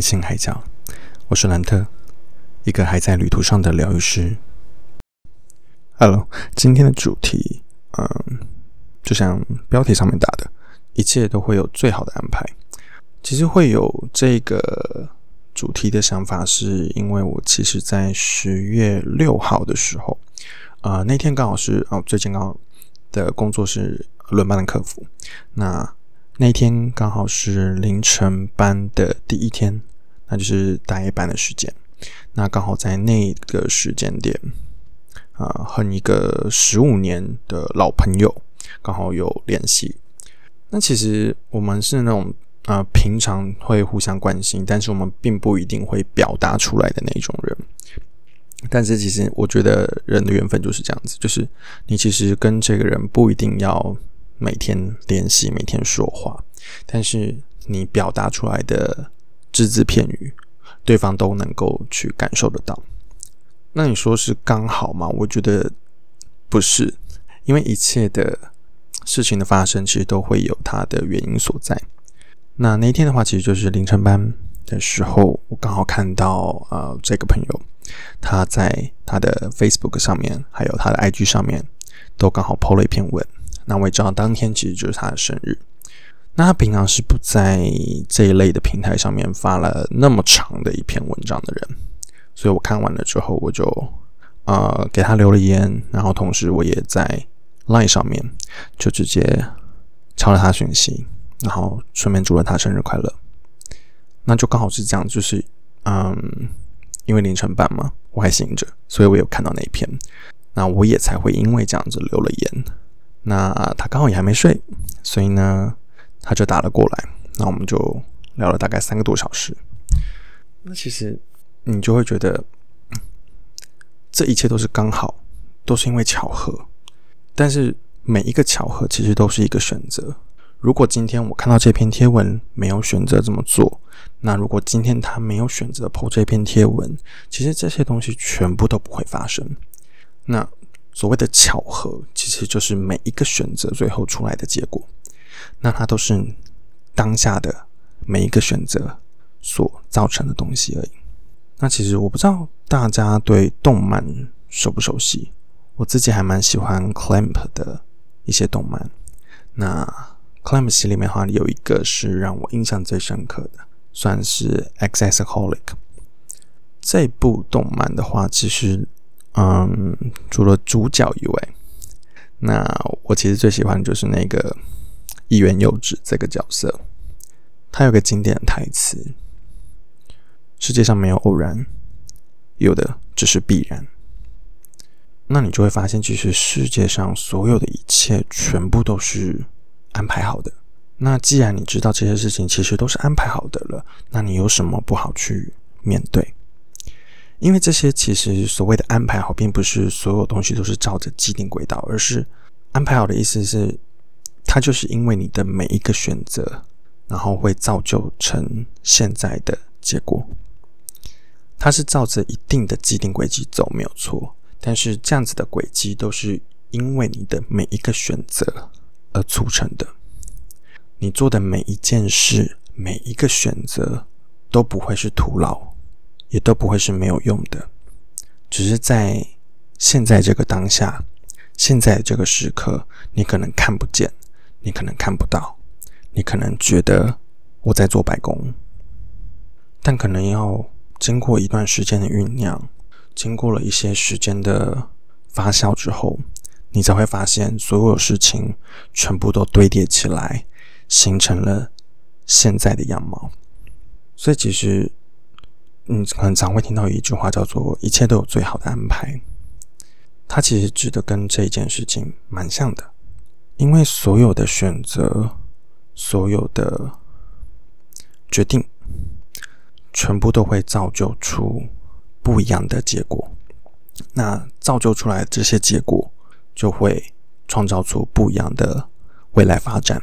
欢迎来到兰特灵性海角，我是兰特，一个还在旅途上的疗愈师。Hello，今天的主题，嗯，就像标题上面打的，一切都会有最好的安排。其实会有这个主题的想法，是因为我其实在十月六号的时候，啊，那天刚好是哦，最近刚的工作是轮班的客服，那。那天刚好是凌晨班的第一天，那就是大夜班的时间。那刚好在那个时间点，啊，和一个十五年的老朋友刚好有联系。那其实我们是那种啊，平常会互相关心，但是我们并不一定会表达出来的那种人。但是其实我觉得人的缘分就是这样子，就是你其实跟这个人不一定要。每天联系，每天说话，但是你表达出来的只字片语，对方都能够去感受得到。那你说是刚好吗？我觉得不是，因为一切的事情的发生，其实都会有它的原因所在。那那一天的话，其实就是凌晨班的时候，我刚好看到呃这个朋友，他在他的 Facebook 上面，还有他的 IG 上面，都刚好 PO 了一篇文。那我也知道，当天其实就是他的生日。那他平常是不在这一类的平台上面发了那么长的一篇文章的人，所以我看完了之后，我就呃给他留了言，然后同时我也在 Line 上面就直接敲了他讯息，然后顺便祝了他生日快乐。那就刚好是这样，就是嗯，因为凌晨半嘛，我还醒着，所以我有看到那一篇，那我也才会因为这样子留了言。那他刚好也还没睡，所以呢，他就打了过来。那我们就聊了大概三个多小时。那其实你就会觉得，这一切都是刚好，都是因为巧合。但是每一个巧合其实都是一个选择。如果今天我看到这篇贴文没有选择这么做，那如果今天他没有选择破这篇贴文，其实这些东西全部都不会发生。那。所谓的巧合，其实就是每一个选择最后出来的结果，那它都是当下的每一个选择所造成的东西而已。那其实我不知道大家对动漫熟不熟悉，我自己还蛮喜欢 Clamp 的一些动漫。那 Clamp 系里面的话，有一个是让我印象最深刻的，算是 Accessaholic 这部动漫的话，其实。嗯，除了主角以外，那我其实最喜欢就是那个一元幼稚这个角色。他有个经典的台词：“世界上没有偶然，有的只是必然。”那你就会发现，其实世界上所有的一切全部都是安排好的。那既然你知道这些事情其实都是安排好的了，那你有什么不好去面对？因为这些其实所谓的安排好，并不是所有东西都是照着既定轨道，而是安排好的意思是，它就是因为你的每一个选择，然后会造就成现在的结果。它是照着一定的既定轨迹走，没有错。但是这样子的轨迹都是因为你的每一个选择而促成的。你做的每一件事，每一个选择都不会是徒劳。也都不会是没有用的，只是在现在这个当下，现在这个时刻，你可能看不见，你可能看不到，你可能觉得我在做白工，但可能要经过一段时间的酝酿，经过了一些时间的发酵之后，你才会发现所有事情全部都堆叠起来，形成了现在的样貌。所以其实。嗯，很常会听到一句话，叫做“一切都有最好的安排”。它其实指的跟这一件事情蛮像的，因为所有的选择、所有的决定，全部都会造就出不一样的结果。那造就出来这些结果，就会创造出不一样的未来发展。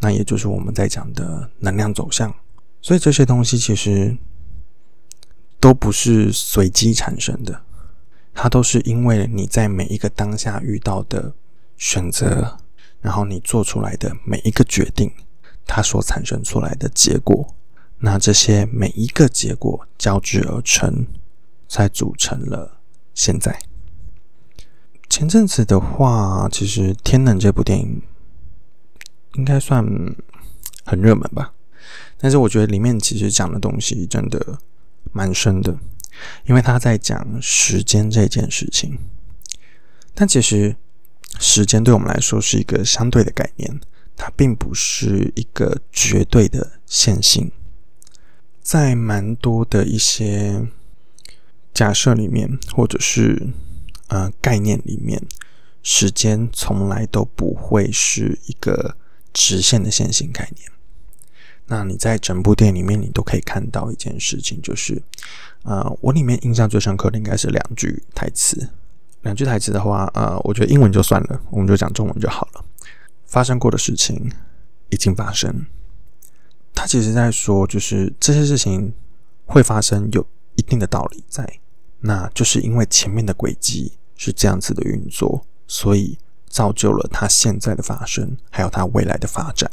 那也就是我们在讲的能量走向。所以这些东西其实。都不是随机产生的，它都是因为你在每一个当下遇到的选择，然后你做出来的每一个决定，它所产生出来的结果，那这些每一个结果交织而成，才组成了现在。前阵子的话，其实《天能》这部电影应该算很热门吧，但是我觉得里面其实讲的东西真的蛮深的，因为他在讲时间这件事情。但其实时间对我们来说是一个相对的概念，它并不是一个绝对的线性。在蛮多的一些假设里面，或者是呃概念里面，时间从来都不会是一个直线的线性概念。那你在整部电影里面，你都可以看到一件事情，就是呃，我里面印象最深刻的应该是两句台词。两句台词的话，呃，我觉得英文就算了，我们就讲中文就好了。发生过的事情已经发生，他其实在说，就是这些事情会发生，有一定的道理在，那就是因为前面的轨迹是这样子的运作，所以造就了它现在的发生，还有它未来的发展。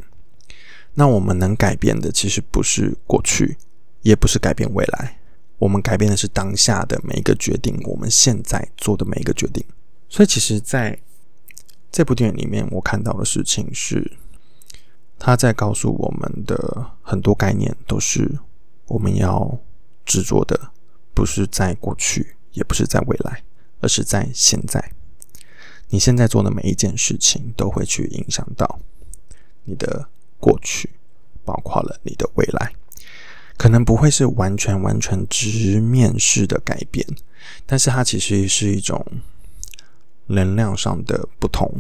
那我们能改变的，其实不是过去，也不是改变未来。我们改变的是当下的每一个决定，我们现在做的每一个决定。所以，其实在这部电影里面，我看到的事情是，他在告诉我们的很多概念都是我们要执着的，不是在过去，也不是在未来，而是在现在。你现在做的每一件事情，都会去影响到你的过去，包括了你的未来。可能不会是完全完全直面式的改变，但是它其实是一种能量上的不同。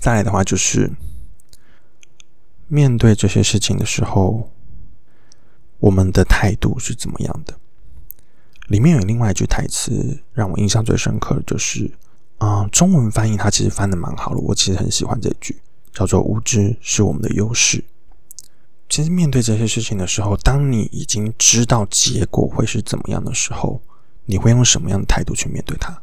再来的话，就是面对这些事情的时候，我们的态度是怎么样的？里面有另外一句台词让我印象最深刻的就是，啊，中文翻译它其实翻的蛮好的，我其实很喜欢这句，叫做“无知是我们的优势”。其实面对这些事情的时候，当你已经知道结果会是怎么样的时候，你会用什么样的态度去面对它？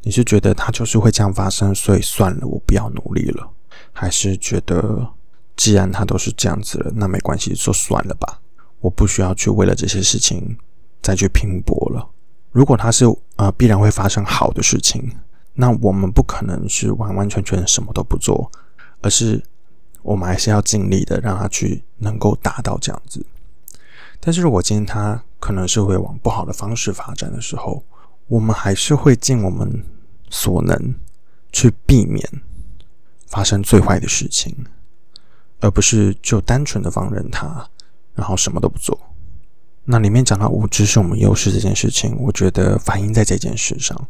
你是觉得它就是会这样发生，所以算了，我不要努力了？还是觉得既然它都是这样子了，那没关系，就算了吧，我不需要去为了这些事情再去拼搏了？如果它是呃必然会发生好的事情，那我们不可能是完完全全什么都不做，而是。我们还是要尽力的，让他去能够达到这样子。但是如果今天他可能是会往不好的方式发展的时候，我们还是会尽我们所能去避免发生最坏的事情，而不是就单纯的放任他，然后什么都不做。那里面讲到无知是我们优势这件事情，我觉得反映在这件事上。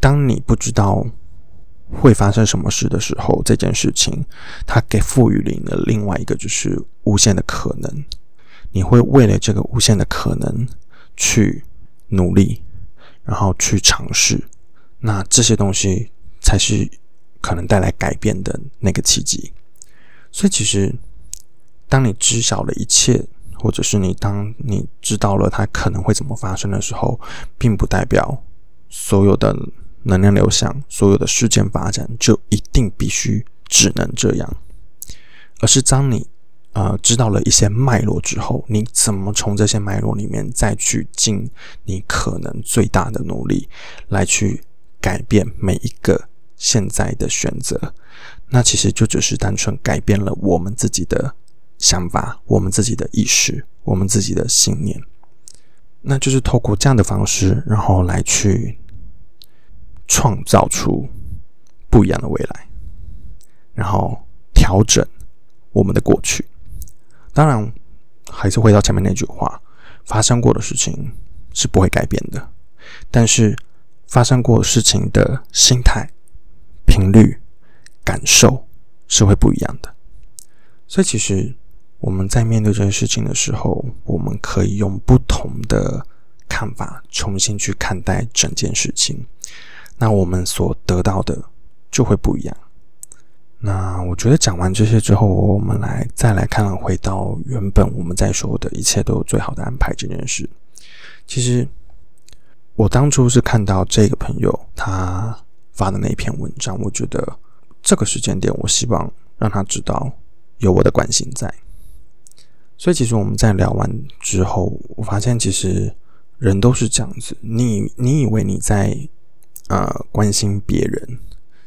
当你不知道。会发生什么事的时候，这件事情它给赋予了了另外一个就是无限的可能。你会为了这个无限的可能去努力，然后去尝试。那这些东西才是可能带来改变的那个契机。所以，其实当你知晓了一切，或者是你当你知道了它可能会怎么发生的时候，并不代表所有的。能量流向，所有的事件发展就一定必须只能这样，而是当你呃知道了一些脉络之后，你怎么从这些脉络里面再去尽你可能最大的努力来去改变每一个现在的选择？那其实就只是单纯改变了我们自己的想法、我们自己的意识、我们自己的信念，那就是透过这样的方式，然后来去。创造出不一样的未来，然后调整我们的过去。当然，还是回到前面那句话：发生过的事情是不会改变的，但是发生过事情的心态、频率、感受是会不一样的。所以，其实我们在面对这件事情的时候，我们可以用不同的看法重新去看待整件事情。那我们所得到的就会不一样。那我觉得讲完这些之后，我们来再来看回到原本我们在说的一切都有最好的安排这件事。其实我当初是看到这个朋友他发的那篇文章，我觉得这个时间点，我希望让他知道有我的关心在。所以其实我们在聊完之后，我发现其实人都是这样子。你你以为你在呃关心别人，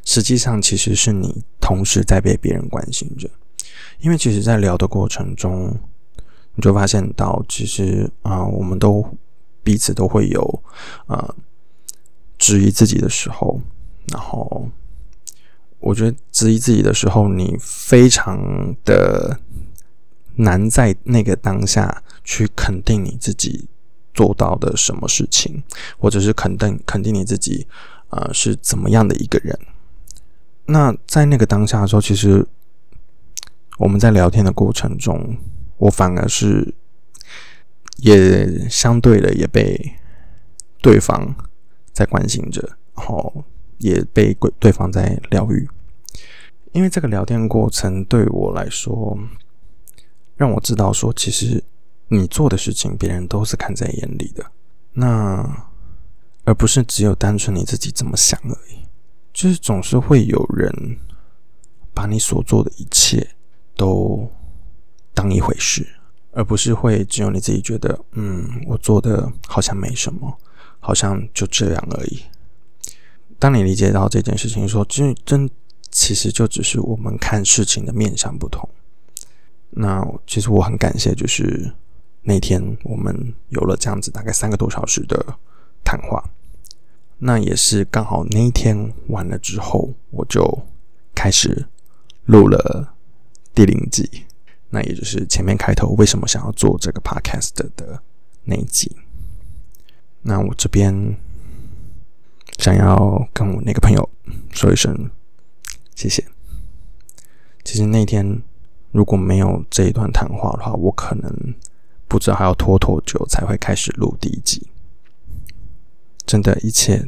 实际上其实是你同时在被别人关心着。因为其实，在聊的过程中，你就发现到，其实啊，我们都彼此都会有呃质疑自己的时候，然后。我觉得质疑自己的时候，你非常的难在那个当下去肯定你自己做到的什么事情，或者是肯定肯定你自己呃是怎么样的一个人。那在那个当下的时候，其实我们在聊天的过程中，我反而是也相对的也被对方在关心着，然后。也被对方在疗愈，因为这个聊天过程对我来说，让我知道说，其实你做的事情，别人都是看在眼里的，那而不是只有单纯你自己怎么想而已。就是总是会有人把你所做的一切都当一回事，而不是会只有你自己觉得，嗯，我做的好像没什么，好像就这样而已。当你理解到这件事情，说真真其实就只是我们看事情的面向不同。那其实我很感谢，就是那天我们有了这样子大概三个多小时的谈话。那也是刚好那一天完了之后，我就开始录了第零集。那也就是前面开头为什么想要做这个 podcast 的那一集。那我这边。想要跟我那个朋友说一声谢谢。其实那天如果没有这一段谈话的话，我可能不知道还要拖多久才会开始录第一集。真的，一切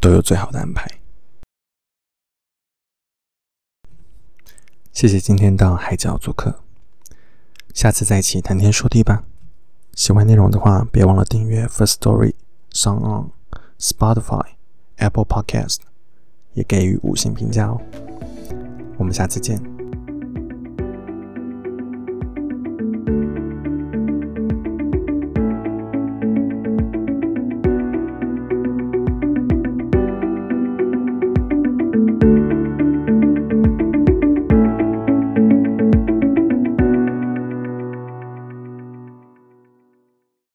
都有最好的安排。谢谢今天到海角做客，下次再一起谈天说地吧。喜欢内容的话，别忘了订阅 First Story 上岸。Spotify、Apple Podcast 也给予五星评价哦。我们下次见。